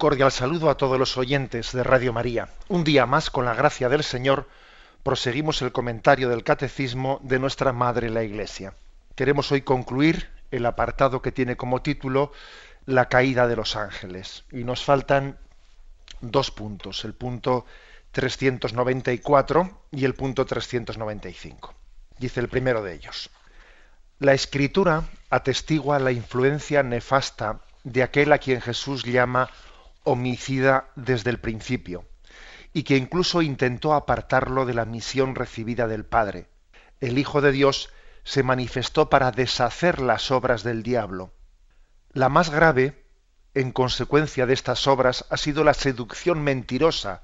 Cordial saludo a todos los oyentes de Radio María. Un día más, con la gracia del Señor, proseguimos el comentario del Catecismo de nuestra Madre la Iglesia. Queremos hoy concluir el apartado que tiene como título La caída de los ángeles. Y nos faltan dos puntos, el punto 394 y el punto 395. Dice el primero de ellos. La escritura atestigua la influencia nefasta de aquel a quien Jesús llama homicida desde el principio, y que incluso intentó apartarlo de la misión recibida del Padre. El Hijo de Dios se manifestó para deshacer las obras del diablo. La más grave, en consecuencia de estas obras, ha sido la seducción mentirosa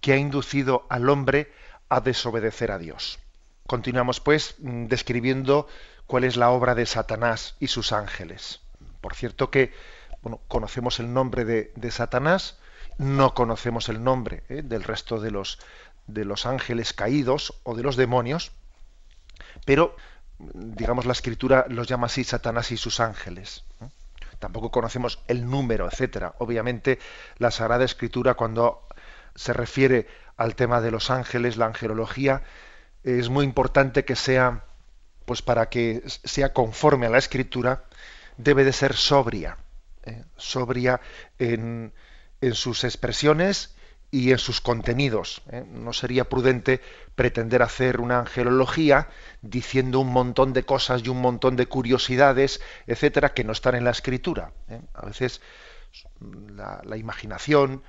que ha inducido al hombre a desobedecer a Dios. Continuamos, pues, describiendo cuál es la obra de Satanás y sus ángeles. Por cierto que conocemos el nombre de, Satanás, no conocemos el nombre ¿eh? del resto de los, de los ángeles caídos o de los demonios, pero digamos la escritura los llama así Satanás y sus ángeles. ¿no? Tampoco conocemos el número, etcétera. Obviamente la Sagrada Escritura cuando se refiere al tema de los ángeles, la angelología, es muy importante que sea, pues para que sea conforme a la Escritura, debe de ser sobria eh, sobria en, sus expresiones y en sus contenidos. ¿eh? No sería prudente pretender hacer una angelología diciendo un montón de cosas y un montón de curiosidades, etcétera, que no están en la escritura. ¿eh? A veces la, imaginación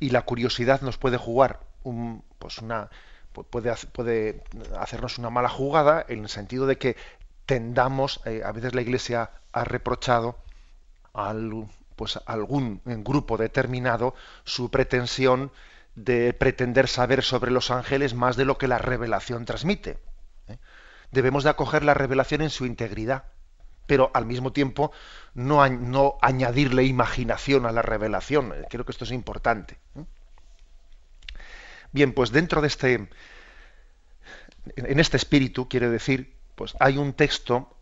y la curiosidad nos puede jugar un, pues una puede hacernos una mala jugada en el sentido de que tendamos, a veces la Iglesia ha reprochado al, pues, algún grupo determinado su pretensión de pretender saber sobre los ángeles más de lo que la revelación transmite. ¿eh? Debemos de acoger la revelación en su integridad, pero al mismo tiempo no, no añadirle imaginación a la revelación. Creo que esto es importante. ¿eh? Bien, pues dentro de este, en este espíritu, quiere decir, pues hay un texto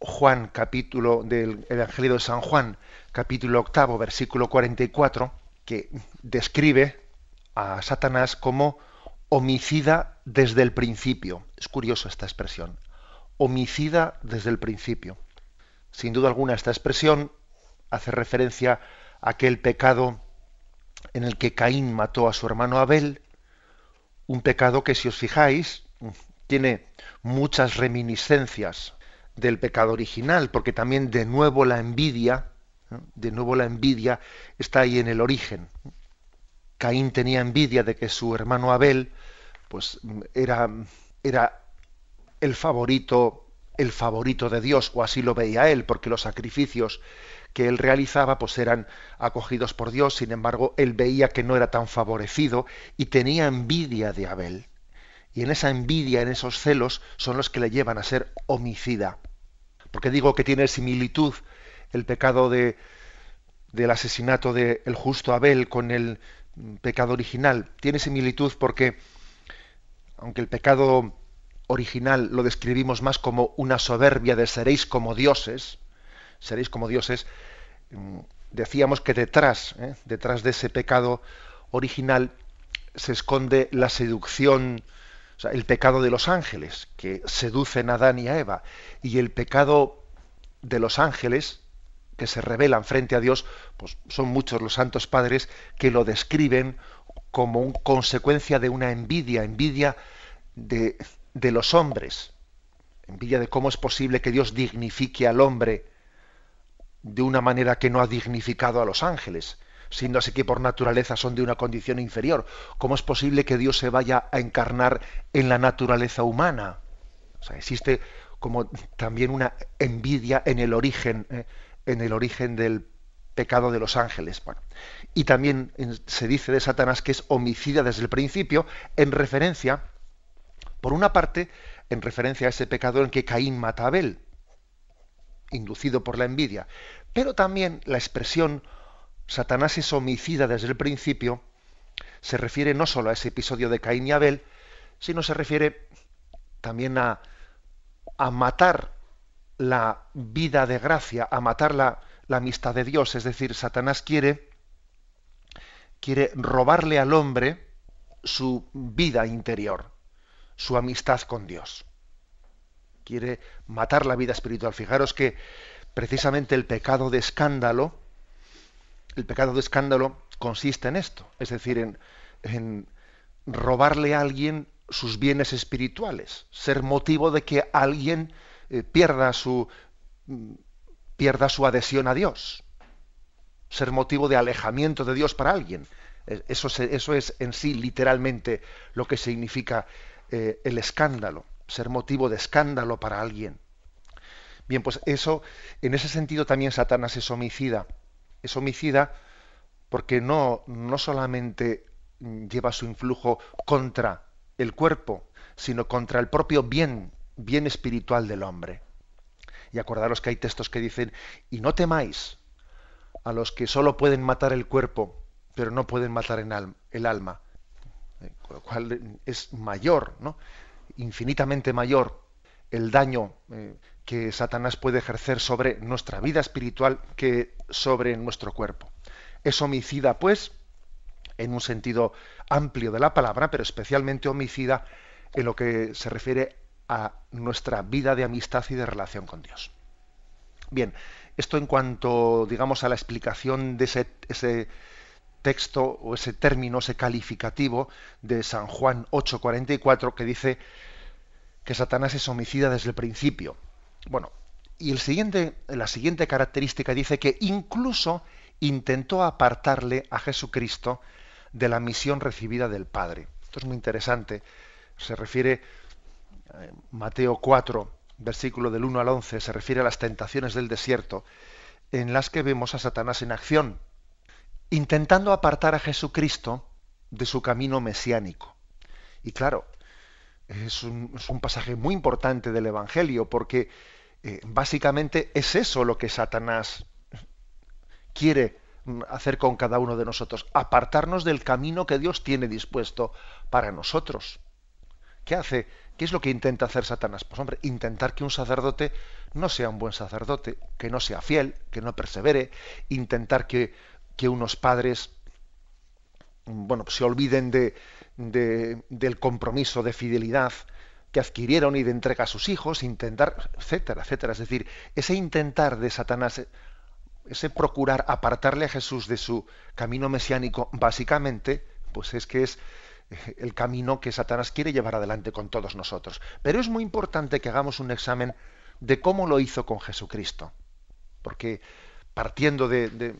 Juan, capítulo del Evangelio de San Juan, capítulo octavo, versículo 44, que describe a Satanás como homicida desde el principio. Es curioso esta expresión. Homicida desde el principio. Sin duda alguna esta expresión hace referencia a aquel pecado en el que Caín mató a su hermano Abel, un pecado que si os fijáis tiene muchas reminiscencias del pecado original, porque también de nuevo la envidia, de nuevo la envidia está ahí en el origen. Caín tenía envidia de que su hermano Abel, pues era, era el favorito, el favorito de Dios, o así lo veía él, porque los sacrificios que él realizaba pues eran acogidos por Dios, sin embargo, él veía que no era tan favorecido y tenía envidia de Abel. Y en esa envidia, en esos celos, son los que le llevan a ser homicida. Porque digo que tiene similitud el pecado de, del asesinato del el justo Abel con el pecado original. Tiene similitud porque, aunque el pecado original lo describimos más como una soberbia de seréis como dioses, seréis como dioses, mm, decíamos que detrás, ¿eh? detrás de ese pecado original se esconde la seducción, el pecado de los ángeles, que seducen a Adán y a Eva, y el pecado de los ángeles, que se rebelan frente a Dios, pues son muchos los santos padres que lo describen como consecuencia de una envidia, envidia de, de los hombres, envidia de cómo es posible que Dios dignifique al hombre de una manera que no ha dignificado a los ángeles siendo así que por naturaleza son de una condición inferior. ¿Cómo es posible que Dios se vaya a encarnar en la naturaleza humana? Existe como también una envidia en el origen, eh, en el origen del pecado de los ángeles. y también se dice de Satanás que es homicida desde el principio, en referencia, por una parte, en referencia a ese pecado en que Caín mata a Abel, inducido por la envidia, pero también la expresión Satanás es homicida desde el principio se refiere no solo a ese episodio de Caín y Abel, sino se refiere también a, a matar la vida de gracia, a matar la, la amistad de Dios. Es decir, Satanás quiere, quiere robarle al hombre su vida interior, su amistad con Dios. Quiere matar la vida espiritual. Fijaros que precisamente el pecado de escándalo, el pecado de escándalo consiste en esto, es decir, en, robarle a alguien sus bienes espirituales, ser motivo de que alguien eh, pierda su pierda su adhesión a Dios, ser motivo de alejamiento de Dios para alguien. E, eso, eso es en sí literalmente lo que significa eh, el escándalo, ser motivo de escándalo para alguien. Bien, pues eso, en ese sentido también Satanás es homicida. Es homicida porque no, no solamente lleva su influjo contra el cuerpo, sino contra el propio bien, bien espiritual del hombre. Y acordaros que hay textos que dicen, y no temáis a los que solo pueden matar el cuerpo, pero no pueden matar el alma. Eh, con lo cual es mayor, ¿no? infinitamente mayor el daño eh, que Satanás puede ejercer sobre nuestra vida espiritual que sobre nuestro cuerpo. Es homicida, pues, en un sentido amplio de la palabra, pero especialmente homicida en lo que se refiere a nuestra vida de amistad y de relación con Dios. Bien, esto en cuanto, digamos, a la explicación de ese, texto o ese término, ese calificativo de San Juan 8:44 que dice que Satanás es homicida desde el principio. Bueno, y la siguiente característica dice que incluso intentó apartarle a Jesucristo de la misión recibida del Padre. Esto es muy interesante. Se refiere Mateo 4, versículo del 1 al 11, se refiere a las tentaciones del desierto, en las que vemos a Satanás en acción, intentando apartar a Jesucristo de su camino mesiánico. Y claro, es un, pasaje muy importante del Evangelio, porque eh, básicamente es eso lo que Satanás quiere hacer con cada uno de nosotros, apartarnos del camino que Dios tiene dispuesto para nosotros. ¿Qué hace ¿Qué es lo que intenta hacer Satanás? Pues hombre, intentar que un sacerdote no sea un buen sacerdote, que no sea fiel, que no persevere, intentar que, unos padres bueno, se olviden de, del compromiso de fidelidad que adquirieron y de entrega a sus hijos, intentar, etcétera, etcétera. Es decir, ese intentar de Satanás, ese procurar apartarle a Jesús de su camino mesiánico, básicamente, pues es que es el camino que Satanás quiere llevar adelante con todos nosotros. Pero es muy importante que hagamos un examen de cómo lo hizo con Jesucristo. Porque partiendo de,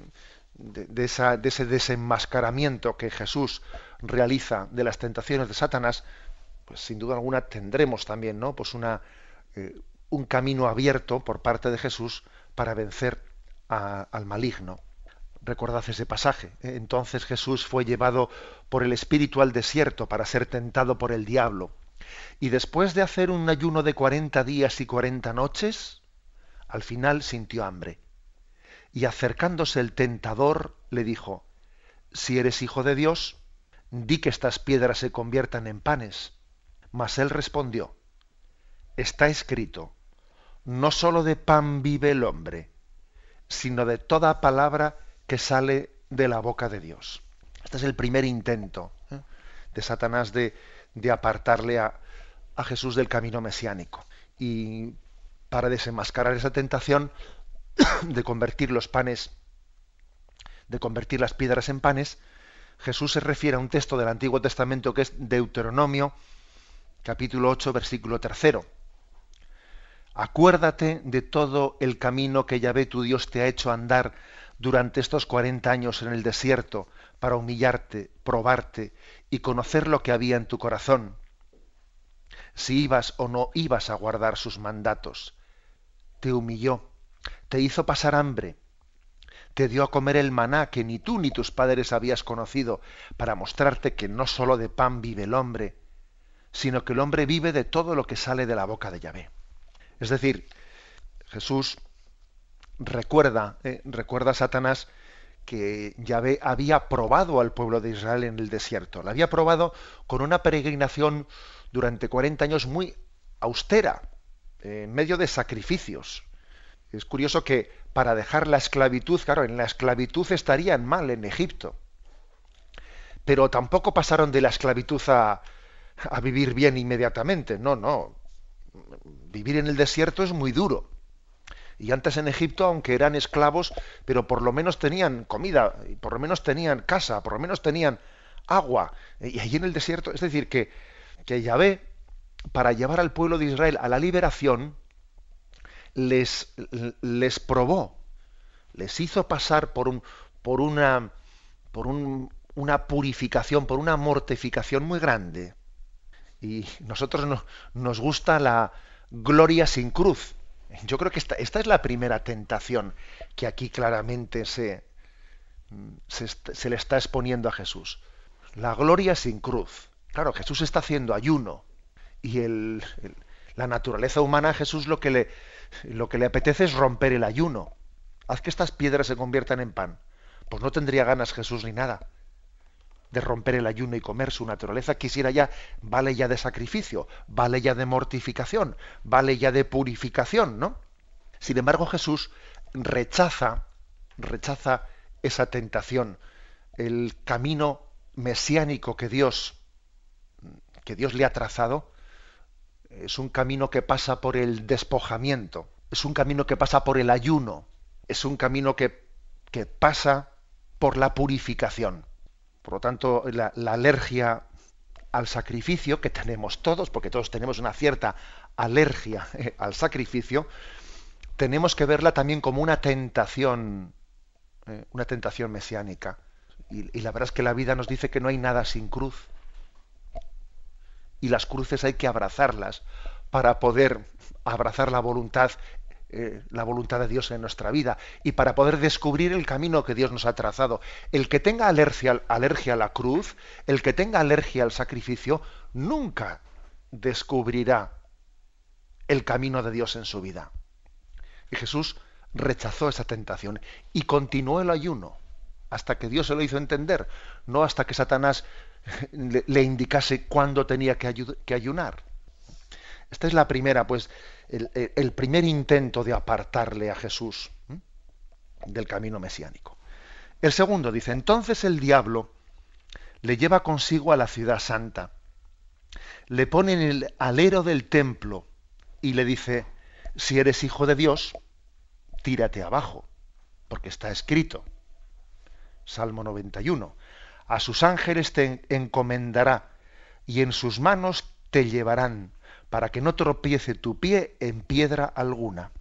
ese desenmascaramiento que Jesús realiza de las tentaciones de Satanás, pues sin duda alguna tendremos también ¿no? pues una, eh, un camino abierto por parte de Jesús para vencer al maligno. Recordad ese pasaje. Entonces Jesús fue llevado por el Espíritu al desierto para ser tentado por el diablo. Y después de hacer un ayuno de cuarenta días y cuarenta noches, al final sintió hambre. Y acercándose el tentador, le dijo, Si eres hijo de Dios, di que estas piedras se conviertan en panes. Mas él respondió, Está escrito, no sólo de pan vive el hombre, sino de toda palabra que sale de la boca de Dios. Este es el primer intento ¿eh? de Satanás de, apartarle a, a Jesús del camino mesiánico. Y para desenmascarar esa tentación de convertir los panes, de convertir las piedras en panes, Jesús se refiere a un texto del Antiguo Testamento que es Deuteronomio, capítulo 8, versículo tercero. Acuérdate de todo el camino que Yahvé tu Dios te ha hecho andar durante estos cuarenta años en el desierto para humillarte, probarte y conocer lo que había en tu corazón, si ibas o no ibas a guardar sus mandatos. Te humilló, te hizo pasar hambre, te dio a comer el maná que ni tú ni tus padres habías conocido, para mostrarte que no sólo de pan vive el hombre, sino que el hombre vive de todo lo que sale de la boca de Yahvé. Es decir, Jesús recuerda, eh, recuerda a Satanás que Yahvé había probado al pueblo de Israel en el desierto. La había probado con una peregrinación durante 40 años muy austera, en medio de sacrificios. Es curioso que para dejar la esclavitud, claro, en la esclavitud estarían mal en Egipto, pero tampoco pasaron de la esclavitud a, a vivir bien inmediatamente. No, no. Vivir en el desierto es muy duro. Y antes en Egipto, aunque eran esclavos, pero por lo menos tenían comida, por lo menos tenían casa, por lo menos tenían agua. Y allí en el desierto, es decir, que, que Yahvé, para llevar al pueblo de Israel a la liberación, les, probó, les hizo pasar por, un, por, una, por un, una purificación, por una mortificación muy grande. Y nosotros no, nos gusta la gloria sin cruz. Yo creo que esta, es la primera tentación que aquí claramente se, le está exponiendo a Jesús. La gloria sin cruz. Claro, Jesús está haciendo ayuno y el, la naturaleza humana a Jesús lo que, le, lo que le apetece es romper el ayuno. Haz que estas piedras se conviertan en pan. Pues no tendría ganas Jesús ni nada de romper el ayuno y comer. Su naturaleza quisiera ya, vale ya de sacrificio, vale ya de mortificación, vale ya de purificación, ¿no? Sin embargo, Jesús rechaza, rechaza esa tentación, el camino mesiánico que Dios, que Dios le ha trazado, es un camino que pasa por el despojamiento, es un camino que pasa por el ayuno, es un camino que, que pasa por la purificación. Por lo tanto, la, alergia al sacrificio que tenemos todos, porque todos tenemos una cierta alergia eh, al sacrificio, tenemos que verla también como una tentación, eh, una tentación mesiánica. Y, y la verdad es que la vida nos dice que no hay nada sin cruz. Y las cruces hay que abrazarlas para poder abrazar la voluntad eh, la voluntad de Dios en nuestra vida y para poder descubrir el camino que Dios nos ha trazado. El que tenga alergia, alergia a la cruz, el que tenga alergia al sacrificio, nunca descubrirá el camino de Dios en su vida. Y Jesús rechazó esa tentación y continuó el ayuno hasta que Dios se lo hizo entender, no hasta que Satanás le, indicase cuándo tenía que, ayunar. Esta es la primera, pues, el, primer intento de apartarle a Jesús del camino mesiánico. El segundo dice, entonces el diablo le lleva consigo a la ciudad santa, le pone en el alero del templo y le dice, si eres hijo de Dios, tírate abajo, porque está escrito. Salmo 91. A sus ángeles te encomendará y en sus manos te llevarán para que no tropiece tu pie en piedra alguna.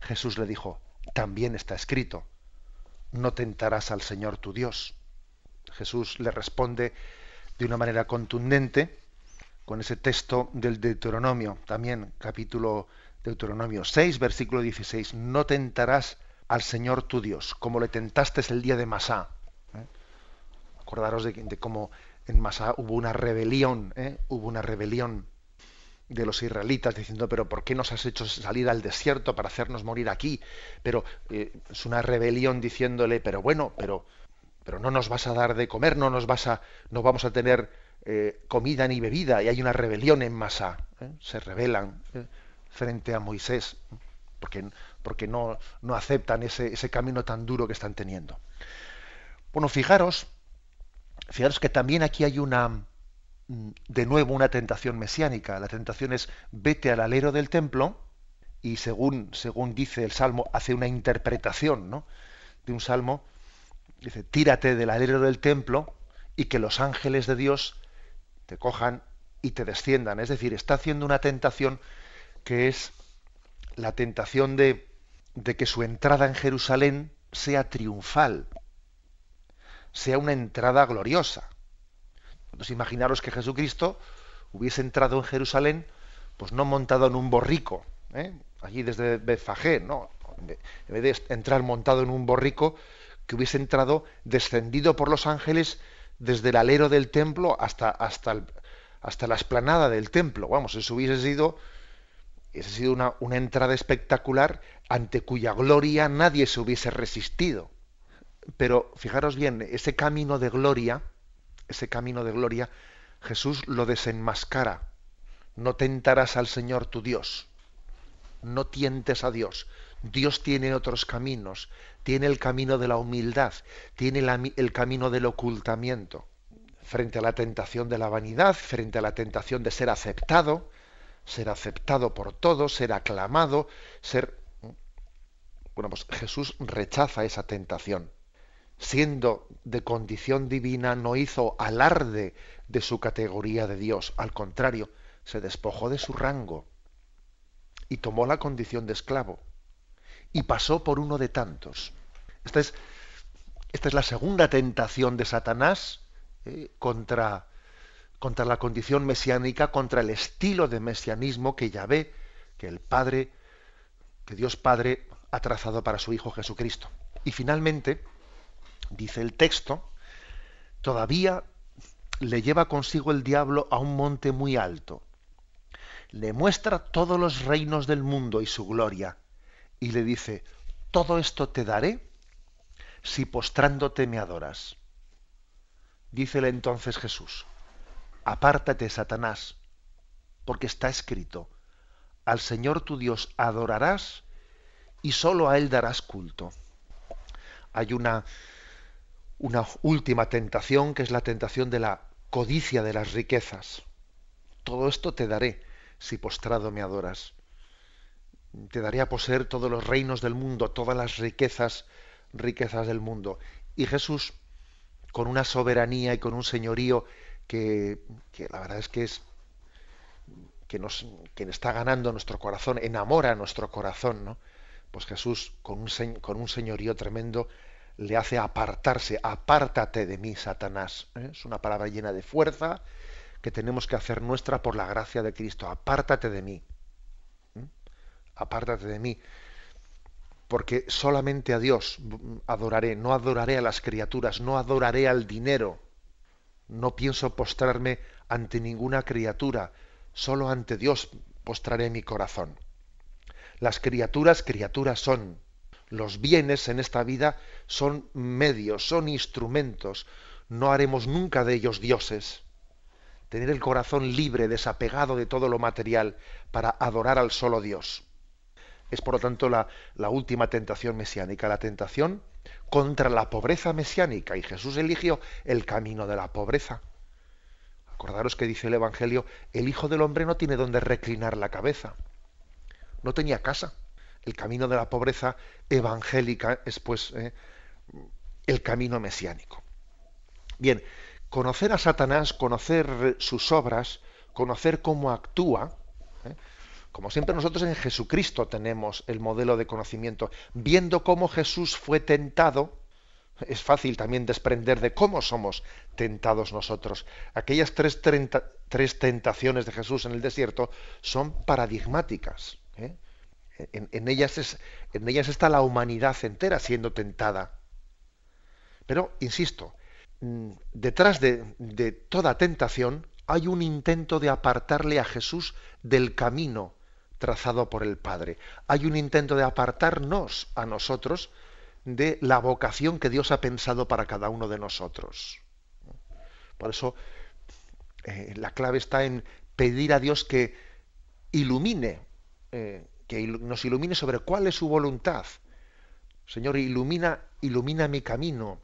Jesús le dijo, también está escrito, no tentarás al Señor tu Dios. Jesús le responde de una manera contundente con ese texto del Deuteronomio, también capítulo Deuteronomio 6, versículo 16, no tentarás al Señor tu Dios, como le tentaste el día de Masá. Acordaros de, cómo en Masá hubo una rebelión, ¿eh? hubo una rebelión de los israelitas diciendo, pero ¿por qué nos has hecho salir al desierto para hacernos morir aquí? Pero eh, es una rebelión diciéndole, pero bueno, pero, pero no nos vas a dar de comer, no nos vas a, no vamos a tener eh, comida ni bebida, y hay una rebelión en masa, se rebelan frente a Moisés, porque, porque no, no aceptan ese, ese camino tan duro que están teniendo. Bueno, fijaros, fijaros que también aquí hay una, de nuevo una tentación mesiánica. La tentación es vete al alero del templo y según, según dice el Salmo, hace una interpretación ¿no? de un Salmo, dice, tírate del alero del templo y que los ángeles de Dios te cojan y te desciendan. Es decir, está haciendo una tentación que es la tentación de, de que su entrada en Jerusalén sea triunfal, sea una entrada gloriosa. Entonces imaginaros que Jesucristo hubiese entrado en Jerusalén, pues no montado en un borrico, ¿eh? allí desde Betfagé, no, En vez de entrar montado en un borrico, que hubiese entrado descendido por los ángeles desde el alero del templo hasta, hasta, hasta la esplanada del templo. Vamos, eso hubiese sido, sido una, una entrada espectacular ante cuya gloria nadie se hubiese resistido. Pero fijaros bien, ese camino de gloria, ese camino de gloria, Jesús lo desenmascara. No tentarás al Señor tu Dios. No tientes a Dios. Dios tiene otros caminos. Tiene el camino de la humildad. Tiene el camino del ocultamiento. Frente a la tentación de la vanidad, frente a la tentación de ser aceptado, ser aceptado por todos, ser aclamado, ser... Bueno, pues Jesús rechaza esa tentación siendo de condición divina, no hizo alarde de su categoría de Dios. Al contrario, se despojó de su rango y tomó la condición de esclavo y pasó por uno de tantos. Esta es, esta es la segunda tentación de Satanás eh, contra, contra la condición mesiánica, contra el estilo de mesianismo que ya ve que el Padre, que Dios Padre ha trazado para su Hijo Jesucristo. Y finalmente, dice el texto, todavía le lleva consigo el diablo a un monte muy alto. Le muestra todos los reinos del mundo y su gloria. Y le dice, todo esto te daré si postrándote me adoras. Dícele entonces Jesús, apártate, Satanás, porque está escrito, al Señor tu Dios adorarás y sólo a Él darás culto. Hay una una última tentación que es la tentación de la codicia de las riquezas. Todo esto te daré si postrado me adoras. Te daré a poseer todos los reinos del mundo, todas las riquezas, riquezas del mundo. Y Jesús, con una soberanía y con un señorío que, la verdad es que es que nos que está ganando nuestro corazón, enamora nuestro corazón, ¿no? Pues Jesús, con un, con un señorío tremendo, le hace apartarse, apártate de mí, Satanás. ¿eh? Es una palabra llena de fuerza que tenemos que hacer nuestra por la gracia de Cristo. Apártate de mí. ¿eh? Apártate de mí. Porque solamente a Dios adoraré, no adoraré a las criaturas, no adoraré al dinero. No pienso postrarme ante ninguna criatura, solo ante Dios postraré mi corazón. Las criaturas, criaturas son, los bienes en esta vida son medios, son instrumentos. No haremos nunca de ellos dioses. Tener el corazón libre, desapegado de todo lo material, para adorar al solo Dios. Es por lo tanto la, la última tentación mesiánica, la tentación contra la pobreza mesiánica. Y Jesús eligió el camino de la pobreza. Acordaros que dice el Evangelio, el Hijo del Hombre no tiene donde reclinar la cabeza. No tenía casa el camino de la pobreza evangélica es pues eh, el camino mesiánico. Bien, conocer a Satanás, conocer sus obras, conocer cómo actúa, eh, como siempre nosotros en Jesucristo tenemos el modelo de conocimiento, viendo cómo Jesús fue tentado, es fácil también desprender de cómo somos tentados nosotros. Aquellas tres, tentaciones de Jesús en el desierto son paradigmáticas. ¿eh? En, ellas en ellas está la humanidad entera siendo tentada. Pero, insisto, mm, detrás de, de toda tentación hay un intento de apartarle a Jesús del camino trazado por el Padre. Hay un intento de apartarnos a nosotros de la vocación que Dios ha pensado para cada uno de nosotros. Por eso eh, la clave está en pedir a Dios que ilumine eh, que nos ilumine sobre cuál es su voluntad. Señor, ilumina, ilumina mi camino.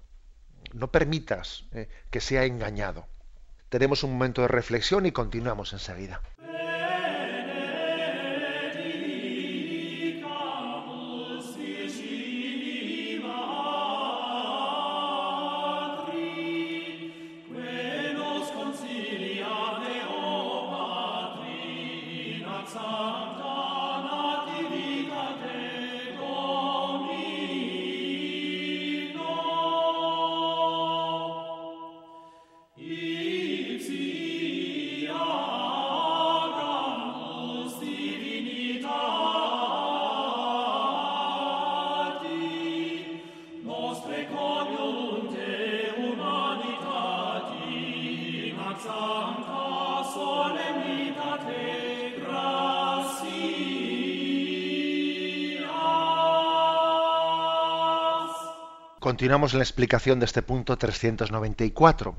No permitas eh, que sea engañado. Tenemos un momento de reflexión y continuamos enseguida. Continuamos en la explicación de este punto 394.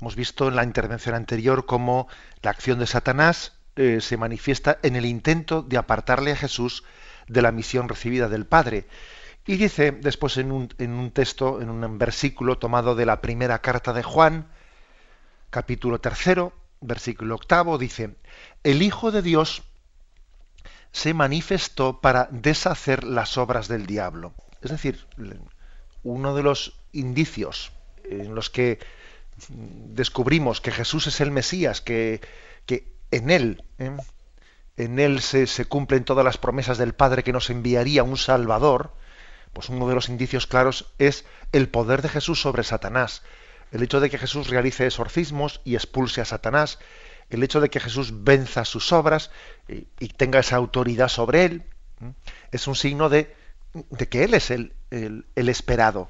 Hemos visto en la intervención anterior cómo la acción de Satanás eh, se manifiesta en el intento de apartarle a Jesús de la misión recibida del Padre. Y dice después en un, en un texto, en un versículo tomado de la primera carta de Juan, capítulo tercero, versículo octavo, dice, el Hijo de Dios se manifestó para deshacer las obras del diablo. Es decir, uno de los indicios en los que descubrimos que Jesús es el Mesías, que, que en él, ¿eh? en él se, se, cumplen todas las promesas del Padre que nos enviaría un Salvador, pues uno de los indicios claros es el poder de Jesús sobre Satanás. El hecho de que Jesús realice exorcismos y expulse a Satanás, el hecho de que Jesús venza sus obras y, tenga esa autoridad sobre él, es un signo de, de que Él es el, el, esperado,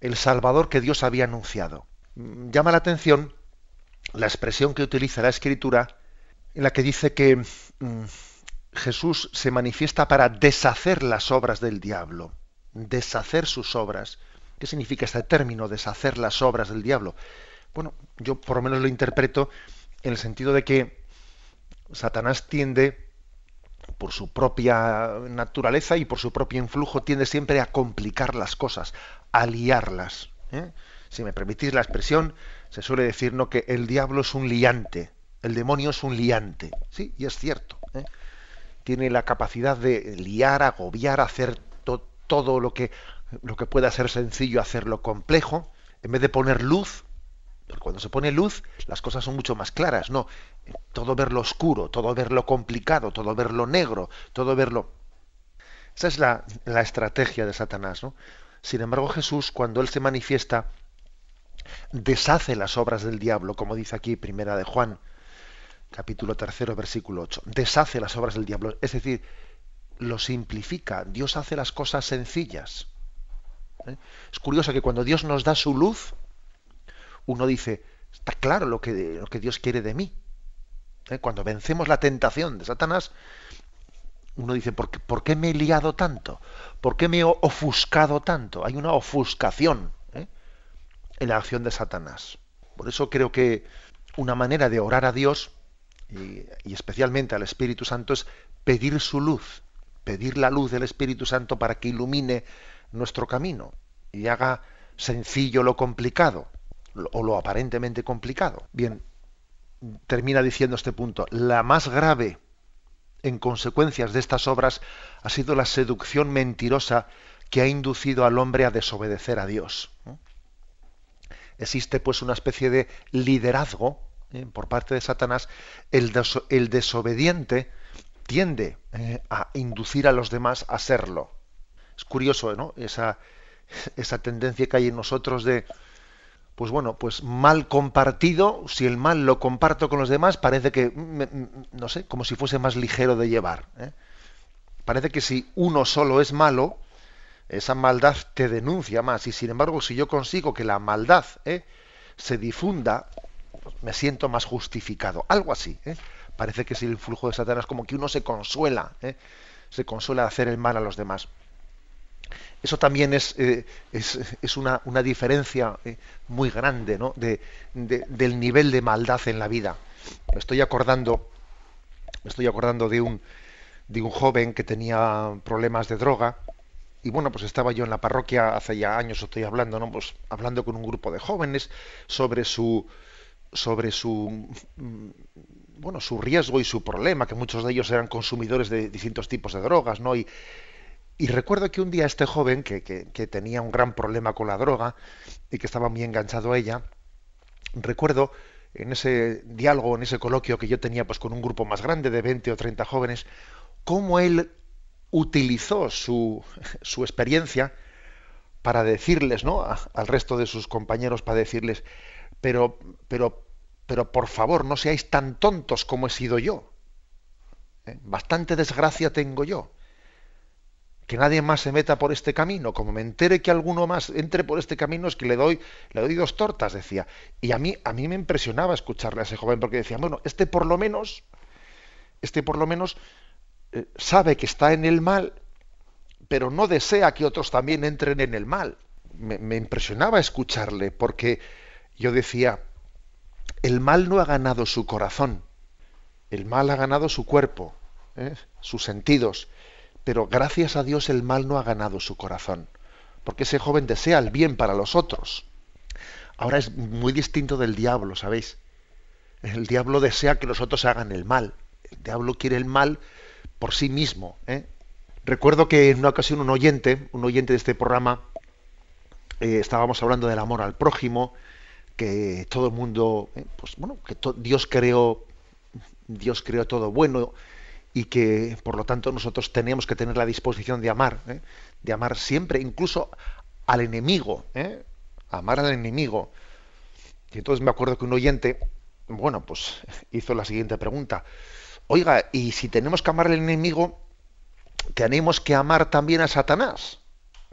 el Salvador que Dios había anunciado. Llama la atención la expresión que utiliza la Escritura en la que dice que mm, Jesús se manifiesta para deshacer las obras del diablo, deshacer sus obras. ¿Qué significa este término, deshacer las obras del diablo? Bueno, yo por lo menos lo interpreto en el sentido de que Satanás tiende, por su propia naturaleza y por su propio influjo, tiende siempre a complicar las cosas, a liarlas. ¿eh? Si me permitís la expresión, se suele decir ¿no? que el diablo es un liante, el demonio es un liante. Sí, y es cierto. ¿eh? Tiene la capacidad de liar, agobiar, hacer todo lo que, lo que pueda ser sencillo, hacerlo complejo. En vez de poner luz, cuando se pone luz, las cosas son mucho más claras, ¿no? Todo verlo oscuro, todo verlo complicado, todo verlo negro, todo verlo... Esa es la, la estrategia de Satanás, ¿no? Sin embargo, Jesús, cuando Él se manifiesta, deshace las obras del diablo, como dice aquí Primera de Juan, capítulo tercero, versículo 8. Deshace las obras del diablo, es decir, lo simplifica. Dios hace las cosas sencillas. ¿Eh? Es curioso que cuando Dios nos da su luz, uno dice, está claro lo que, Dios quiere de mí. ¿Eh? Cuando vencemos la tentación de Satanás, uno dice, ¿por qué, ¿por qué, me he liado tanto? ¿Por qué me he ofuscado tanto? Hay una ofuscación ¿eh? en la acción de Satanás. Por eso creo que una manera de orar a Dios, y especialmente al Espíritu Santo, es pedir su luz, pedir la luz del Espíritu Santo para que ilumine nuestro camino y haga sencillo lo complicado o lo aparentemente complicado. Bien, termina diciendo este punto, la más grave en consecuencias de estas obras ha sido la seducción mentirosa que ha inducido al hombre a desobedecer a Dios. Existe pues una especie de liderazgo ¿eh? por parte de Satanás. El, el desobediente tiende eh, a inducir a los demás a serlo. Es curioso, ¿no? Esa, esa tendencia que hay en nosotros de, pues bueno, pues mal compartido, si el mal lo comparto con los demás, parece que, mm, mm, no sé, como si fuese más ligero de llevar. ¿eh? Parece que si uno solo es malo, esa maldad te denuncia más. Y sin embargo, si yo consigo que la maldad ¿eh? se difunda, me siento más justificado. Algo así. ¿eh? Parece que si el flujo de Satanás, como que uno se consuela, se consuela hacer el mal a los demás. Eso también es, eh, es, una, una, diferencia eh, muy grande ¿no? de, del nivel de maldad en la vida. Me estoy acordando, me estoy acordando de un, de un joven que tenía problemas de droga y bueno, pues estaba yo en la parroquia hace ya años, estoy hablando, ¿no? Pues hablando con un grupo de jóvenes sobre su sobre su mm, bueno, su riesgo y su problema, que muchos de ellos eran consumidores de distintos tipos de drogas, ¿no? Y, y recuerdo que un día este joven, que, tenía un gran problema con la droga y que estaba muy enganchado a ella, recuerdo en ese diálogo, en ese coloquio que yo tenía pues con un grupo más grande de 20 o 30 jóvenes, cómo él utilizó su, su experiencia para decirles, ¿no? al resto de sus compañeros, para decirles, pero, pero, pero por favor, no seáis tan tontos como he sido yo. ¿Eh? Bastante desgracia tengo yo que nadie más se meta por este camino. Como me entere que alguno más entre por este camino, es que le doy, le doy dos tortas, decía. Y a mí, a mí me impresionaba escucharle a ese joven, porque decía, bueno, este por lo menos, este por lo menos eh, sabe que está en el mal, pero no desea que otros también entren en el mal. Me, impresionaba escucharle porque yo decía, el mal no ha ganado su corazón, el mal ha ganado su cuerpo, ¿eh? sus sentidos, pero gracias a Dios el mal no ha ganado su corazón, porque ese joven desea el bien para los otros. Ahora es muy distinto del diablo, ¿sabéis? El diablo desea que los otros hagan el mal. El diablo quiere el mal por sí mismo. ¿eh? Recuerdo que en una ocasión un oyente, un oyente de este programa, eh, estábamos hablando del amor al prójimo, que todo el mundo, eh, pues bueno, que Dios creó, Dios creó todo bueno y que por lo tanto nosotros tenemos que tener la disposición de amar, ¿eh? de amar siempre, incluso al enemigo, amar al enemigo. Y entonces me acuerdo que un oyente, bueno, pues hizo la siguiente pregunta. Oiga, ¿y si tenemos que amar al enemigo, tenemos que amar también a Satanás,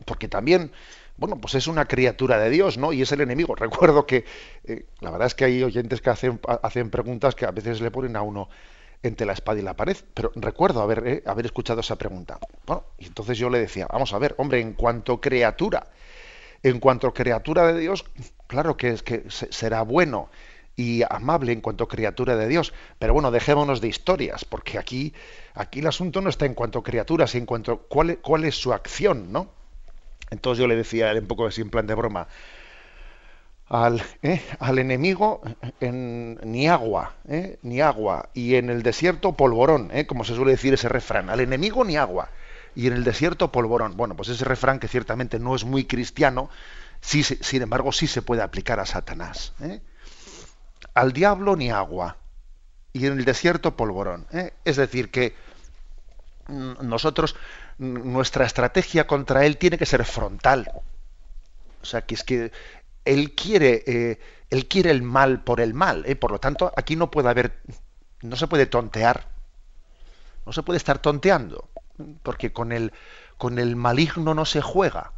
porque también, bueno, pues es una criatura de Dios, ¿no? Y es el enemigo. Recuerdo que, eh, la verdad es que hay oyentes que hacen, hacen preguntas que a veces le ponen a uno entre la espada y la pared, pero recuerdo haber, eh, haber escuchado esa pregunta. Bueno, y entonces yo le decía, vamos a ver, hombre, en cuanto criatura, en cuanto criatura de Dios, claro que es que será bueno y amable en cuanto criatura de Dios. Pero bueno, dejémonos de historias, porque aquí, aquí el asunto no está en cuanto a criaturas, en cuanto cuál, cuál es su acción, ¿no? Entonces yo le decía un poco así en plan de broma, al, ¿eh? al enemigo en, ni agua, ¿eh? ni agua, y en el desierto polvorón, ¿eh? como se suele decir ese refrán, al enemigo ni agua, y en el desierto polvorón. Bueno, pues ese refrán que ciertamente no es muy cristiano, sí, sin embargo sí se puede aplicar a Satanás. ¿eh? al diablo ni agua, y en el desierto polvorón. ¿eh? Es decir, que nosotros, nuestra estrategia contra él tiene que ser frontal. O sea, que es que él quiere, eh, él quiere el mal por el mal. ¿eh? Por lo tanto, aquí no puede haber, no se puede tontear. No se puede estar tonteando. Porque con el, con el maligno no se juega.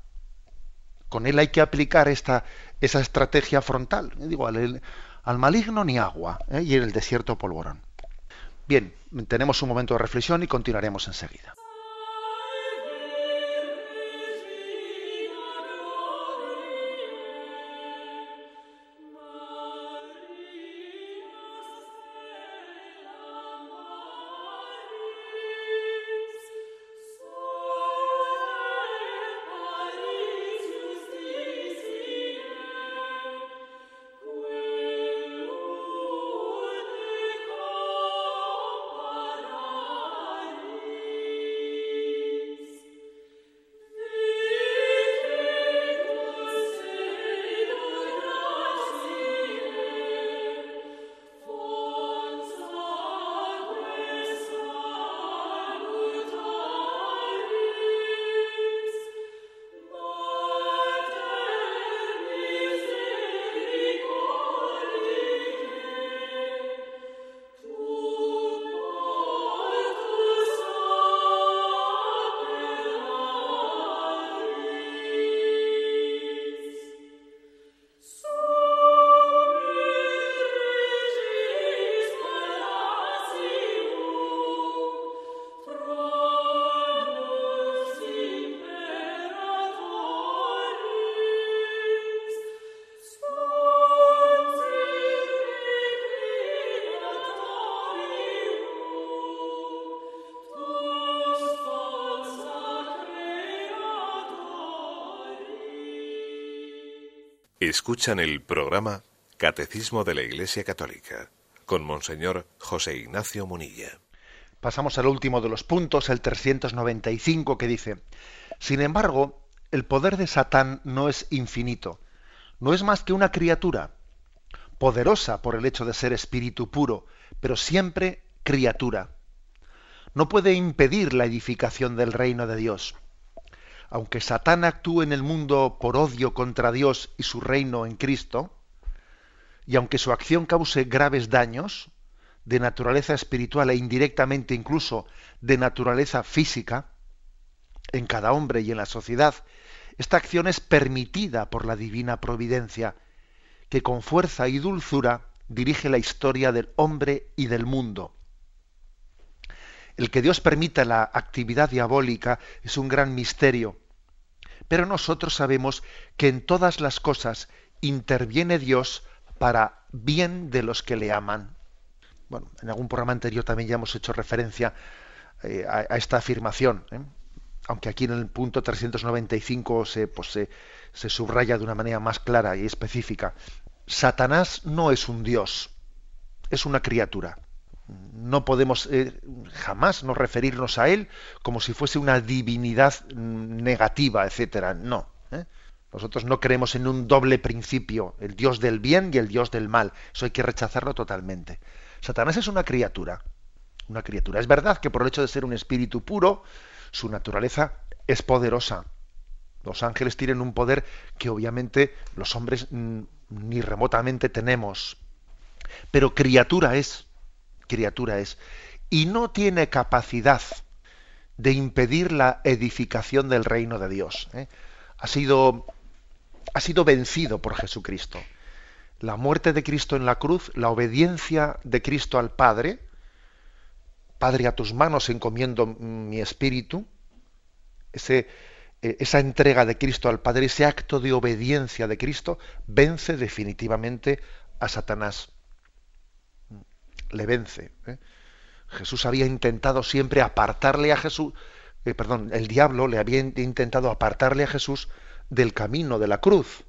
Con él hay que aplicar esta, esa estrategia frontal. Digo, al, al maligno ni agua, ¿eh? y en el desierto polvorón. Bien, tenemos un momento de reflexión y continuaremos enseguida. Escuchan el programa Catecismo de la Iglesia Católica con Monseñor José Ignacio Munilla. Pasamos al último de los puntos, el 395, que dice, Sin embargo, el poder de Satán no es infinito, no es más que una criatura, poderosa por el hecho de ser espíritu puro, pero siempre criatura. No puede impedir la edificación del reino de Dios aunque Satán actúe en el mundo por odio contra Dios y su reino en Cristo, y aunque su acción cause graves daños de naturaleza espiritual e indirectamente incluso de naturaleza física, en cada hombre y en la sociedad, esta acción es permitida por la divina providencia, que con fuerza y dulzura dirige la historia del hombre y del mundo. El que Dios permita la actividad diabólica es un gran misterio. Pero nosotros sabemos que en todas las cosas interviene Dios para bien de los que le aman. Bueno, en algún programa anterior también ya hemos hecho referencia eh, a, esta afirmación, ¿eh? aunque aquí en el punto 395 se, pues, se, se subraya de una manera más clara y específica. Satanás no es un Dios, es una criatura no podemos eh, jamás no referirnos a él como si fuese una divinidad negativa, etcétera. No. ¿eh? Nosotros no creemos en un doble principio, el Dios del bien y el Dios del mal. Eso hay que rechazarlo totalmente. Satanás es una criatura. Una criatura. Es verdad que por el hecho de ser un espíritu puro, su naturaleza es poderosa. Los ángeles tienen un poder que obviamente los hombres mm, ni remotamente tenemos. Pero criatura es criatura es, y no tiene capacidad de impedir la edificación del reino de Dios. ¿eh? Ha, sido, ha sido vencido por Jesucristo. La muerte de Cristo en la cruz, la obediencia de Cristo al Padre, Padre, a tus manos encomiendo mi espíritu, ese, e, esa entrega de Cristo al Padre, ese acto de obediencia de Cristo, vence definitivamente a Satanás le vence. ¿eh? Jesús había intentado siempre apartarle a Jesús, eh, perdón, el diablo le había intentado apartarle a Jesús del camino de la cruz.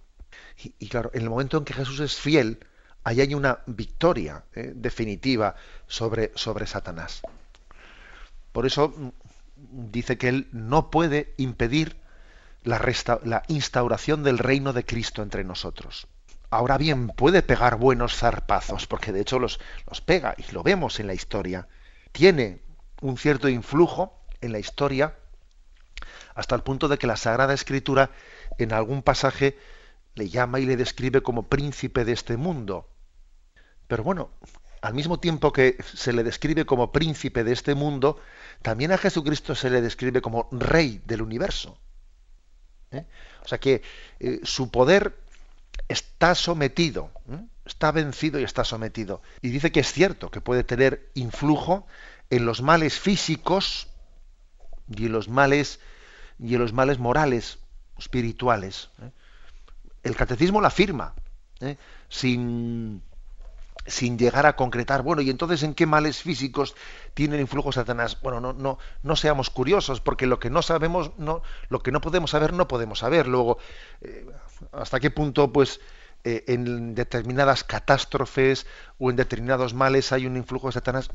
Y, claro, en el momento en que Jesús es fiel, ahí hay una victoria ¿eh? definitiva sobre, sobre Satanás. Por eso mm, dice que él no puede impedir la, la instauración del reino de Cristo entre nosotros. Ahora bien, puede pegar buenos zarpazos, porque de hecho los, los pega, y lo vemos en la historia. Tiene un cierto influjo en la historia, hasta el punto de que la Sagrada Escritura en algún pasaje le llama y le describe como príncipe de este mundo. Pero bueno, al mismo tiempo que se le describe como príncipe de este mundo, también a Jesucristo se le describe como rey del universo. ¿eh? O sea que eh, su poder está sometido, está vencido y está sometido. Y dice que es cierto que puede tener influjo en los males físicos y en los males y en los males morales, espirituales. ¿eh? El catecismo la afirma, ¿eh? sin, sin llegar a concretar, bueno, ¿y entonces en qué males físicos tienen influjo Satanás? Bueno, no, no, no seamos curiosos, porque lo que no sabemos, no, lo que no podemos saber, no podemos saber. Luego, eh, hasta qué punto, pues, eh, en determinadas catástrofes o en determinados males hay un influjo de Satanás,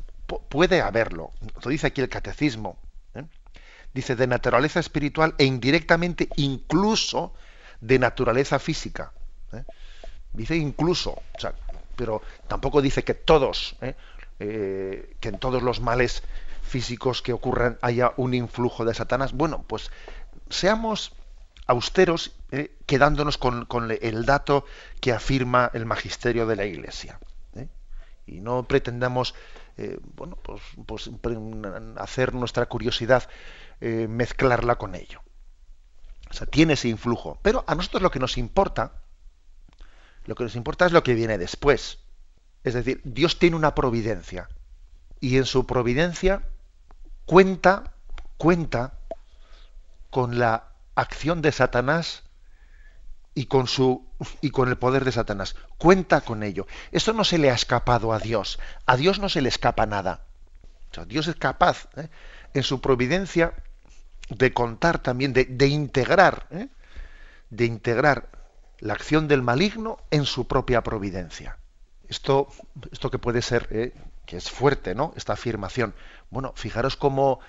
puede haberlo. Lo dice aquí el catecismo. ¿eh? Dice de naturaleza espiritual e indirectamente incluso de naturaleza física. Dice incluso. Pero tampoco dice que todos, ¿eh? Eh, que en todos los males físicos que ocurran haya un influjo de Satanás. Bueno, pues seamos austeros ¿eh? quedándonos con, el dato que afirma el magisterio de la Iglesia. Y no pretendamos bueno, pues, pues, hacer nuestra curiosidad, mezclarla con ello. O sea, tiene ese influjo. Pero a nosotros lo que nos importa lo que nos importa es lo que viene después. Es decir, Dios tiene una providencia. Y en su providencia cuenta, cuenta con la acción de Satanás y con su y con el poder de Satanás. Cuenta con ello. Esto no se le ha escapado a Dios. A Dios no se le escapa nada. Dios es capaz, ¿eh? en su providencia, de contar también, de, integrar, ¿eh? de integrar la acción del maligno en su propia providencia. Esto, esto que puede ser, eh, que es fuerte, ¿no? Esta afirmación. Bueno, fijaros cómo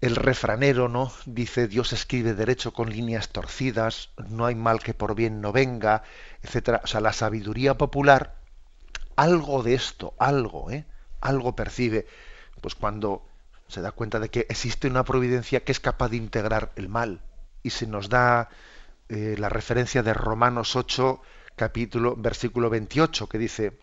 el refranero, ¿no? Dice Dios escribe derecho con líneas torcidas, no hay mal que por bien no venga, etcétera. O sea, la sabiduría popular, algo de esto, algo, ¿eh? Algo percibe. Pues cuando se da cuenta de que existe una providencia que es capaz de integrar el mal y se nos da eh, la referencia de Romanos 8, capítulo, versículo 28, que dice,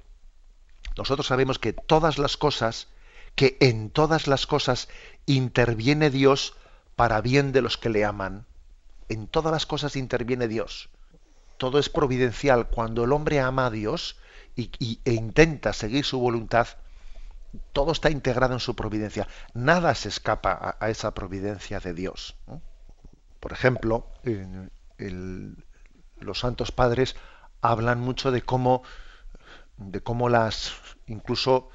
nosotros sabemos que todas las cosas, que en todas las cosas interviene Dios para bien de los que le aman. En todas las cosas interviene Dios. Todo es providencial. Cuando el hombre ama a Dios y, e intenta seguir su voluntad, todo está integrado en su providencia. Nada se escapa a, esa providencia de Dios. Por ejemplo, los santos padres hablan mucho de cómo, de cómo las, incluso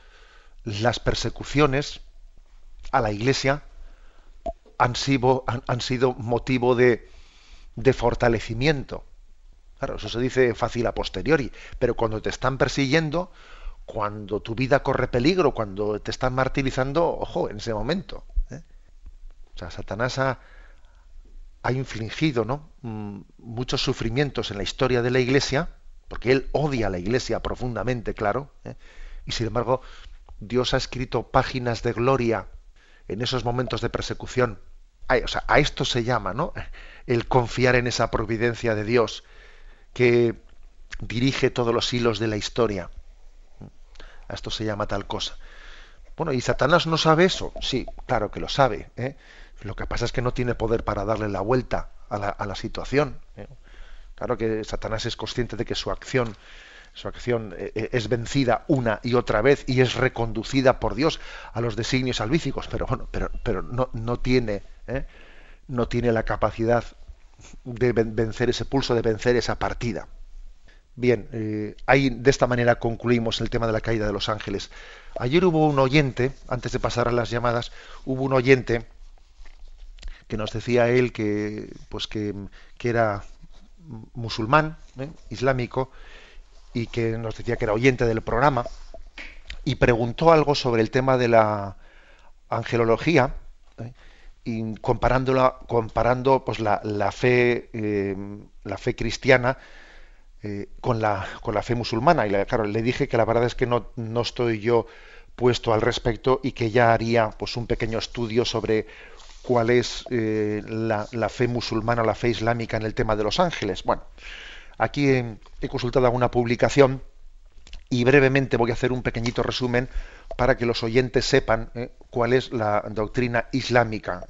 las persecuciones a la Iglesia han sido, han, sido motivo de, de fortalecimiento. Claro, eso se dice fácil a posteriori, pero cuando te están persiguiendo, cuando tu vida corre peligro, cuando te están martirizando, ojo, en ese momento. ¿eh? O sea, Satanás ha, infligido ¿no? Mm, muchos sufrimientos en la historia de la Iglesia, porque él odia a la Iglesia profundamente, claro, ¿eh? y sin embargo Dios ha escrito páginas de gloria en esos momentos de persecución. A, o sea, a esto se llama, ¿no? El confiar en esa providencia de Dios que dirige todos los hilos de la historia. A esto se llama tal cosa. Bueno, ¿y Satanás no sabe eso? Sí, claro que lo sabe. ¿eh? Lo que pasa es que no tiene poder para darle la vuelta a la, situación. ¿eh? Claro que Satanás es consciente de que su acción, su acción eh, es vencida una y otra vez y es reconducida por Dios a los designios salvíficos, pero bueno, pero, pero no, no tiene, no tiene la capacidad de vencer ese pulso, de vencer esa partida. Bien, eh, ahí de esta manera concluimos el tema de la caída de los ángeles. Ayer hubo un oyente, antes de pasar a las llamadas, hubo un oyente que nos decía él que, pues que, era musulmán, ¿eh? islámico, y que nos decía que era oyente del programa, y preguntó algo sobre el tema de la angelología, ¿eh? y comparándola, comparando pues la, la fe, la fe cristiana eh, con, la, con la fe musulmana. Y claro, le dije que la verdad es que no, no estoy yo puesto al respecto y que ya haría pues un pequeño estudio sobre cuál es eh, la, la, fe musulmana o la fe islámica en el tema de los ángeles. Bueno, aquí he, consultado alguna publicación y brevemente voy a hacer un pequeñito resumen para que los oyentes sepan eh, cuál es la doctrina islámica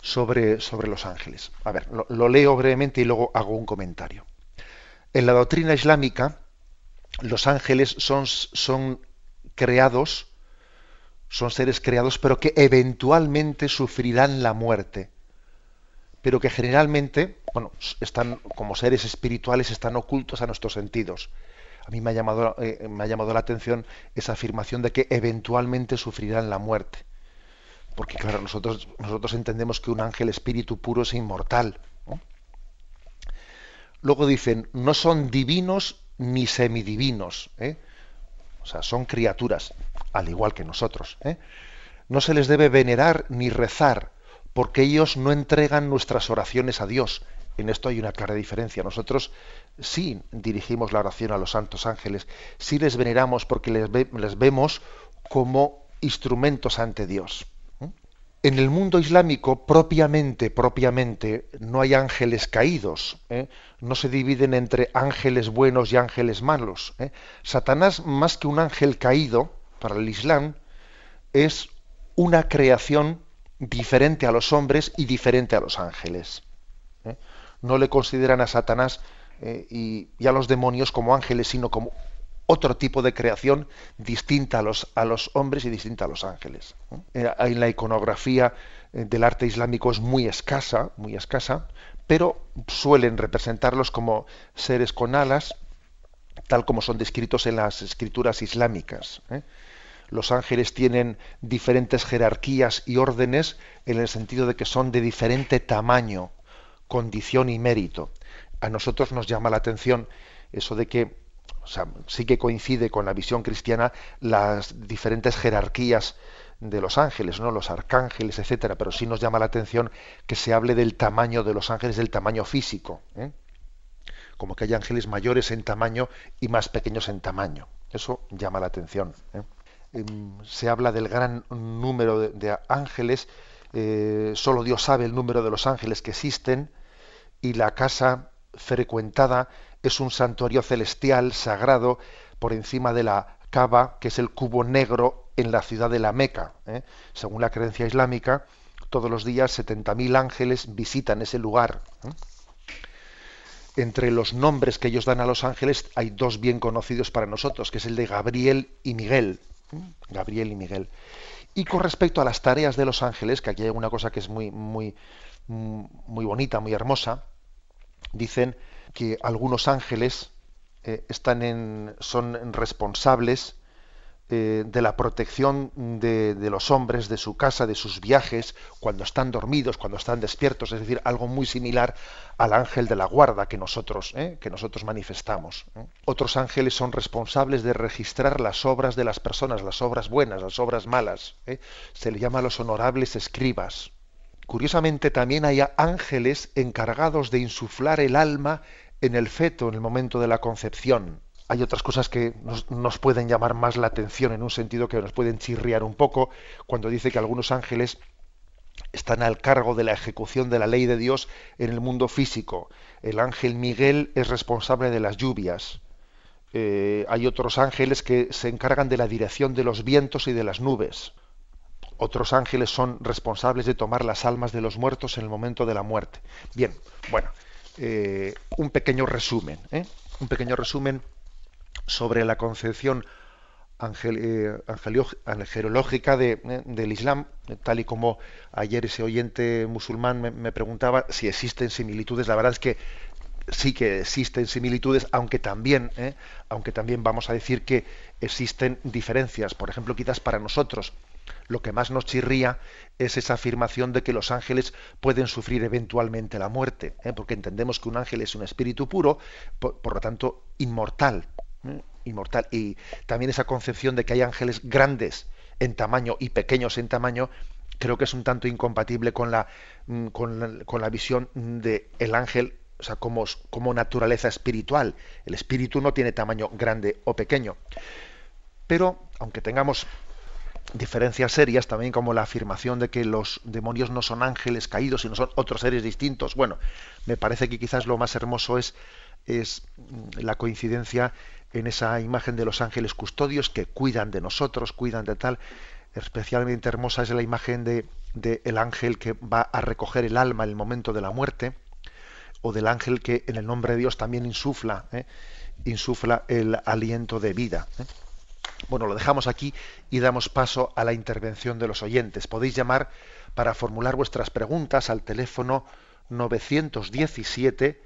sobre, sobre los ángeles. A ver, lo leo brevemente y luego hago un comentario. En la doctrina islámica, los ángeles son, son creados, son seres creados, pero que eventualmente sufrirán la muerte. Pero que generalmente, bueno, están como seres espirituales, están ocultos a nuestros sentidos. A mí me ha llamado, eh, me ha llamado la atención esa afirmación de que eventualmente sufrirán la muerte. Porque claro, nosotros, nosotros entendemos que un ángel espíritu puro es inmortal. Luego dicen, no son divinos ni semidivinos. ¿eh? O sea, son criaturas, al igual que nosotros. ¿eh? No se les debe venerar ni rezar, porque ellos no entregan nuestras oraciones a Dios. En esto hay una clara diferencia. Nosotros sí dirigimos la oración a los santos ángeles, sí les veneramos porque les, vemos como instrumentos ante Dios. En el mundo islámico, propiamente, propiamente, no hay ángeles caídos. ¿eh? No se dividen entre ángeles buenos y ángeles malos. ¿eh? Satanás, más que un ángel caído, para el Islam, es una creación diferente a los hombres y diferente a los ángeles. ¿eh? No le consideran a Satanás y, y, a los demonios como ángeles, sino como otro tipo de creación distinta a los, a los hombres y distinta a los ángeles. En eh, la iconografía eh, del arte islámico es muy escasa, muy escasa, pero suelen representarlos como seres con alas, tal como son descritos en las escrituras islámicas. Los ángeles tienen diferentes jerarquías y órdenes en el sentido de que son de diferente tamaño, condición y mérito. A nosotros nos llama la atención eso de que o sea, sí que coincide con la visión cristiana las diferentes jerarquías de los ángeles, ¿no? los arcángeles, etcétera, pero sí nos llama la atención que se hable del tamaño de los ángeles, del tamaño físico, ¿eh? como que hay ángeles mayores en tamaño y más pequeños en tamaño. Eso llama la atención. ¿eh? Em, se habla del gran número de, ángeles, eh, solo Dios sabe el número de los ángeles que existen y la casa frecuentada es un santuario celestial sagrado por encima de la Kaaba, que es el cubo negro en la ciudad de la Meca. ¿eh? Según la creencia islámica, todos los días 70.000 ángeles visitan ese lugar. ¿eh? Entre los nombres que ellos dan a los ángeles hay dos bien conocidos para nosotros, que es el de Gabriel y Miguel. Gabriel y Miguel. Y con respecto a las tareas de los ángeles, que aquí hay una cosa que es muy, muy, muy bonita, muy hermosa, dicen que algunos ángeles eh, están en, son responsables eh, de la protección de, los hombres, de su casa, de sus viajes, cuando están dormidos, cuando están despiertos, es decir, algo muy similar al ángel de la guarda que nosotros, eh, que nosotros manifestamos. Otros ángeles son responsables de registrar las obras de las personas, las obras buenas, las obras malas. Se le llama a los honorables escribas. Curiosamente también hay ángeles encargados de insuflar el alma en el feto en el momento de la concepción hay otras cosas que nos, pueden llamar más la atención en un sentido que nos pueden chirriar un poco cuando dice que algunos ángeles están al cargo de la ejecución de la ley de Dios en el mundo físico. El ángel Miguel es responsable de las lluvias. Eh, hay otros ángeles que se encargan de la dirección de los vientos y de las nubes. Otros ángeles son responsables de tomar las almas de los muertos en el momento de la muerte. Bien, bueno, eh, un pequeño resumen, ¿eh? un pequeño resumen sobre la concepción eh, angelológica eh, del Islam, tal y como ayer ese oyente musulmán me, preguntaba si existen similitudes. La verdad es que sí que existen similitudes, aunque también, eh, aunque también vamos a decir que existen diferencias. Por ejemplo, quizás para nosotros lo que más nos chirría es esa afirmación de que los ángeles pueden sufrir eventualmente la muerte, porque entendemos que un ángel es un espíritu puro, por lo tanto inmortal inmortal. Y también esa concepción de que hay ángeles grandes en tamaño y pequeños en tamaño, creo que es un tanto incompatible con la, mm, con la, visión de el ángel, o sea, como, como naturaleza espiritual. El espíritu no tiene tamaño grande o pequeño. Pero, aunque tengamos diferencias serias, también como la afirmación de que los demonios no son ángeles caídos, sino son otros seres distintos. Bueno, me parece que quizás lo más hermoso es, es mm, la coincidencia en esa imagen de los ángeles custodios que cuidan de nosotros, cuidan de tal. Especialmente hermosa es la imagen de, el ángel que va a recoger el alma en el momento de la muerte, o del ángel que en el nombre de Dios también insufla, ¿eh? insufla el aliento de vida. ¿eh? Bueno, lo dejamos aquí y damos paso a la intervención de los oyentes. Podéis llamar para formular vuestras preguntas al teléfono 917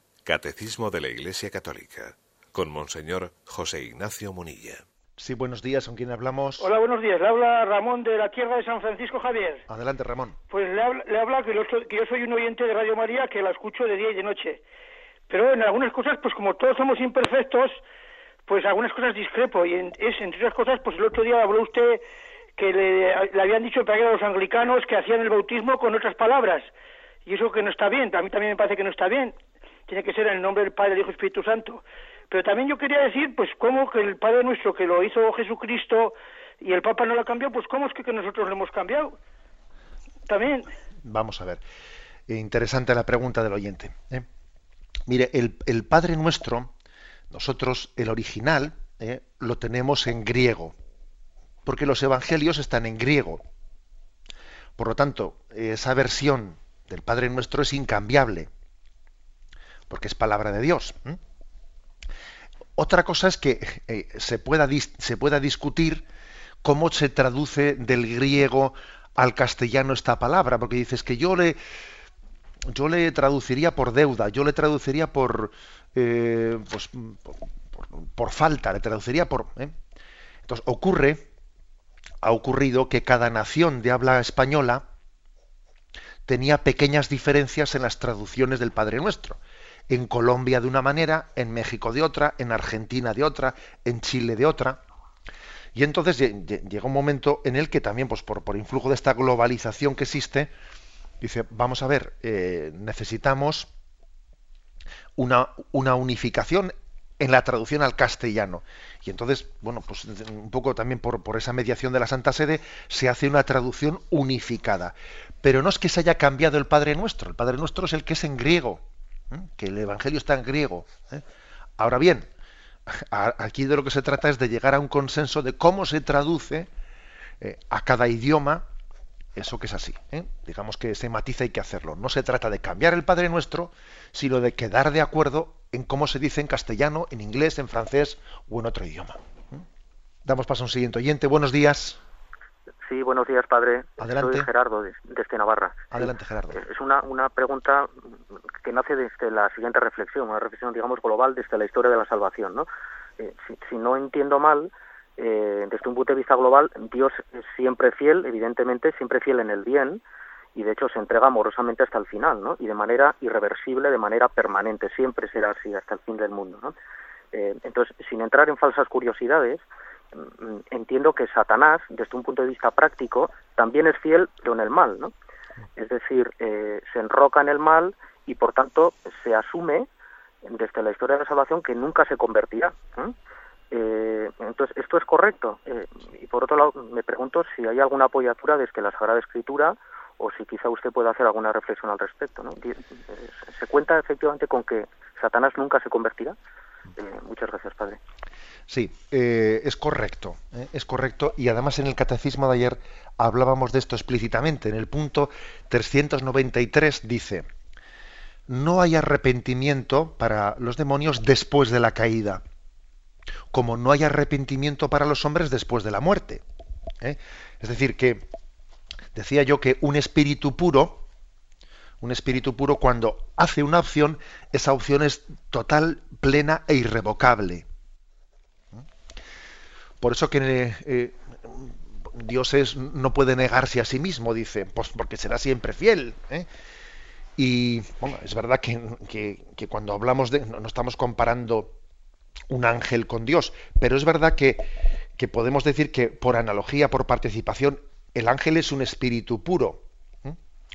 Catecismo de la Iglesia Católica con Monseñor José Ignacio Munilla. Sí, buenos días, ¿con quién hablamos? Hola, buenos días. Le habla Ramón de la tierra de San Francisco Javier. Adelante, Ramón. Pues le habla, que, yo soy un oyente de Radio María que la escucho de día y de noche. Pero en algunas cosas, pues como todos somos imperfectos, pues algunas cosas discrepo. Y en, es, entre otras cosas, pues el otro día habló usted que le, habían dicho para a los anglicanos que hacían el bautismo con otras palabras. Y eso que no está bien, a mí también me parece que no está bien tiene que ser en el nombre del Padre, del Hijo y Espíritu Santo. Pero también yo quería decir, pues, cómo que el Padre nuestro, que lo hizo Jesucristo y el Papa no lo cambió, pues, ¿cómo es que, nosotros lo hemos cambiado? También. Vamos a ver. Interesante la pregunta del oyente. ¿eh? Mire, el, el, Padre nuestro, nosotros, el original, ¿eh? lo tenemos en griego, porque los evangelios están en griego. Por lo tanto, esa versión del Padre nuestro es incambiable porque es palabra de Dios. Otra cosa es que eh, se, pueda, discutir cómo se traduce del griego al castellano esta palabra, porque dices que yo le, traduciría por deuda, yo le traduciría por, eh, pues, falta, le traduciría por... ¿eh? Entonces, ocurre, ha ocurrido que cada nación de habla española tenía pequeñas diferencias en las traducciones del Padre Nuestro. En Colombia de una manera, en México de otra, en Argentina de otra, en Chile de otra. Y entonces llega un momento en el que también, pues por, por influjo de esta globalización que existe, dice, vamos a ver, eh, necesitamos una, una unificación en la traducción al castellano. Y entonces, bueno, pues un poco también por, por, esa mediación de la Santa Sede se hace una traducción unificada. Pero no es que se haya cambiado el Padre Nuestro, el Padre Nuestro es el que es en griego, ¿eh? que el Evangelio está en griego. ¿eh? Ahora bien, aquí de lo que se trata es de llegar a un consenso de cómo se traduce a cada idioma eso que es así. ¿eh? Digamos que ese matiz hay que hacerlo. No se trata de cambiar el Padre Nuestro, sino de quedar de acuerdo en cómo se dice en castellano, en inglés, en francés o en otro idioma. ¿eh? Damos paso a un siguiente oyente. Buenos días. Sí, buenos días, padre. Adelante. Soy Gerardo, desde de Navarra. Adelante, Gerardo. Es una, una pregunta que nace desde la siguiente reflexión, una reflexión, digamos, global desde la historia de la salvación. ¿no? Eh, si no entiendo mal, eh, desde un punto de vista global, Dios es siempre fiel, evidentemente, siempre fiel en el bien, y de hecho se entrega amorosamente hasta el final, ¿no? Y de manera irreversible, de manera permanente, siempre será así hasta el fin del mundo, ¿no? Eh, entonces, sin entrar en falsas curiosidades, entiendo que Satanás, desde un punto de vista práctico, también es fiel, pero en el mal, ¿no? Es decir, eh, se enroca en el mal y, por tanto, se asume desde la historia de la salvación que nunca se convertirá. Eh, entonces, ¿esto es correcto? Eh, y por otro lado, me pregunto si hay alguna apoyatura desde la Sagrada Escritura o si quizá usted pueda hacer alguna reflexión al respecto. ¿no? ¿Se cuenta efectivamente con que Satanás nunca se convertirá? Muchas gracias, Padre. Sí, es correcto, es correcto. Y además en el Catecismo de ayer hablábamos de esto explícitamente. En el punto 393 dice, no hay arrepentimiento para los demonios después de la caída como no hay arrepentimiento para los hombres después de la muerte. ¿eh? Es decir, que decía yo que un espíritu puro, un espíritu puro cuando hace una opción, esa opción es total, plena e irrevocable. Por eso que eh, Dios es, no puede negarse a sí mismo, dice, pues porque será siempre fiel. ¿eh? Y bueno, es verdad que, que, cuando hablamos de, no estamos comparando un ángel con Dios. Pero es verdad que, podemos decir que por analogía, por participación, el ángel es un espíritu puro.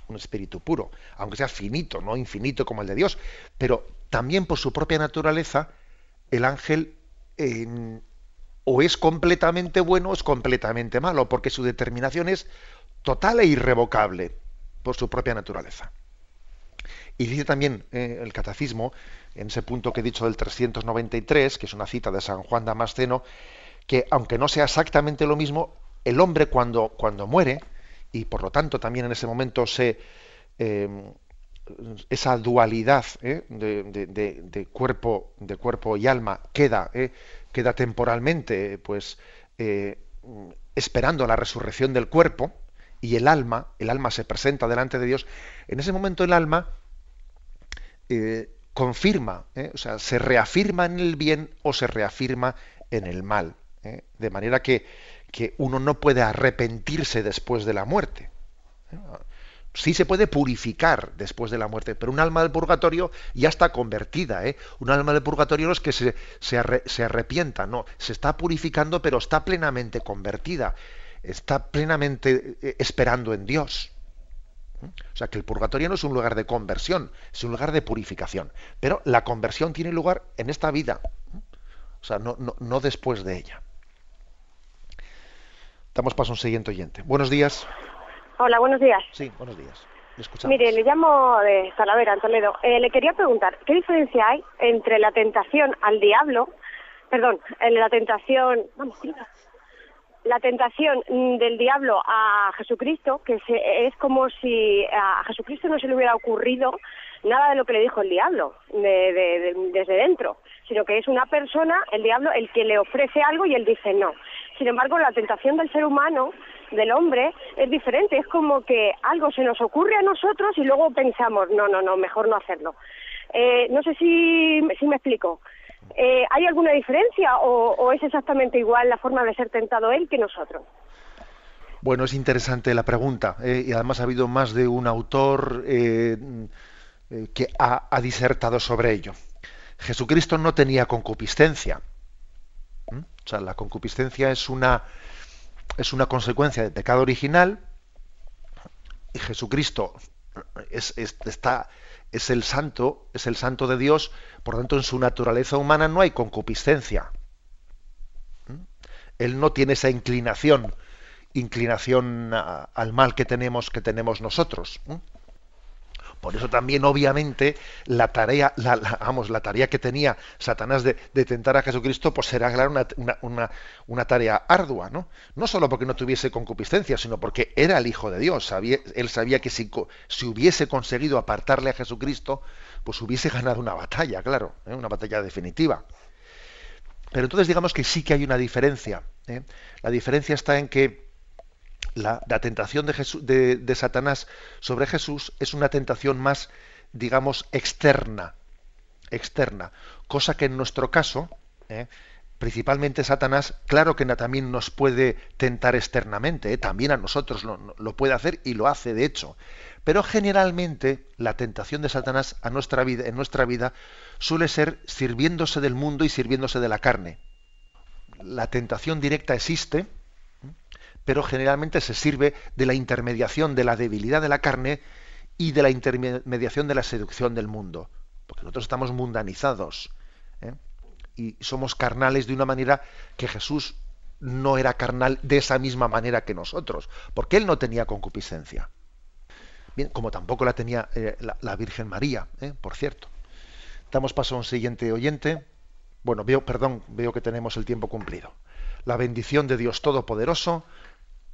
Un espíritu puro, aunque sea finito, no infinito como el de Dios. Pero también por su propia naturaleza, el ángel o es completamente bueno o es completamente malo, porque su determinación es total e irrevocable por su propia naturaleza. Y dice también eh, el catecismo en ese punto que he dicho del 393, que es una cita de San Juan Damasceno, que aunque no sea exactamente lo mismo, el hombre cuando, cuando muere, y por lo tanto también en ese momento se, em, esa dualidad ¿eh? de, cuerpo, de cuerpo y alma queda, ¿eh? queda temporalmente pues, eh, esperando la resurrección del cuerpo, y el alma, el alma se presenta delante de Dios, en ese momento el alma confirma, ¿eh? o sea, se reafirma en el bien o se reafirma en el mal. ¿eh? De manera que, que, uno no puede arrepentirse después de la muerte. ¿eh? Sí se puede purificar después de la muerte, pero un alma del purgatorio ya está convertida. Un alma del purgatorio no es que se, se arrepienta, no, se está purificando, pero está plenamente convertida, está plenamente esperando en Dios. O sea que el purgatorio no es un lugar de conversión, es un lugar de purificación. Pero la conversión tiene lugar en esta vida, o sea, no, no, después de ella. Damos paso a un siguiente oyente. Buenos días. Hola, buenos días. Sí, buenos días. Mire, le llamo de Talavera, en Toledo. Eh, le quería preguntar, ¿qué diferencia hay entre la tentación al diablo, perdón, en la tentación, vamos, la tentación del diablo a Jesucristo, que es como si a Jesucristo no se le hubiera ocurrido nada de lo que le dijo el diablo desde dentro, sino que es una persona, el diablo, el que le ofrece algo y él dice no. Sin embargo, la tentación del ser humano, del hombre, es diferente. Es como que algo se nos ocurre a nosotros y luego pensamos, no, no, no, mejor no hacerlo. Eh, no sé si, me explico. Eh, ¿Hay alguna diferencia o, es exactamente igual la forma de ser tentado él que nosotros? Bueno, es interesante la pregunta eh, y además ha habido más de un autor que ha, disertado sobre ello. Jesucristo no tenía concupiscencia. O sea, la concupiscencia es una, es una consecuencia del pecado original y Jesucristo es, está, es el santo, es el santo de Dios, por lo tanto en su naturaleza humana no hay concupiscencia. ¿Mm? Él no tiene esa inclinación, inclinación al mal que tenemos, que tenemos nosotros. ¿Mm? Por eso también, obviamente, la tarea, la, vamos, la tarea que tenía Satanás de, tentar a Jesucristo, pues será una, una, tarea ardua, ¿no? No solo porque no tuviese concupiscencia, sino porque era el Hijo de Dios. él sabía que si, si, hubiese conseguido apartarle a Jesucristo, pues hubiese ganado una batalla, claro, ¿eh? una batalla definitiva. Pero entonces digamos que sí que hay una diferencia. ¿eh? La diferencia está en que la, tentación de, Satanás sobre Jesús es una tentación más, digamos, externa, externa, cosa que en nuestro caso, ¿eh? principalmente Satanás, claro que también nos puede tentar externamente, ¿eh? también a nosotros lo, lo, puede hacer y lo hace de hecho, pero generalmente la tentación de Satanás a nuestra vida, en nuestra vida suele ser sirviéndose del mundo y sirviéndose de la carne. La tentación directa existe, pero generalmente se sirve de la intermediación de la debilidad de la carne y de la intermediación de la seducción del mundo. Porque nosotros estamos mundanizados ¿eh? y somos carnales de una manera que Jesús no era carnal de esa misma manera que nosotros, porque él no tenía concupiscencia. Bien, como tampoco la tenía eh, la, Virgen María, ¿eh? por cierto. Damos paso a un siguiente oyente. Bueno, veo, perdón, veo que tenemos el tiempo cumplido. La bendición de Dios Todopoderoso,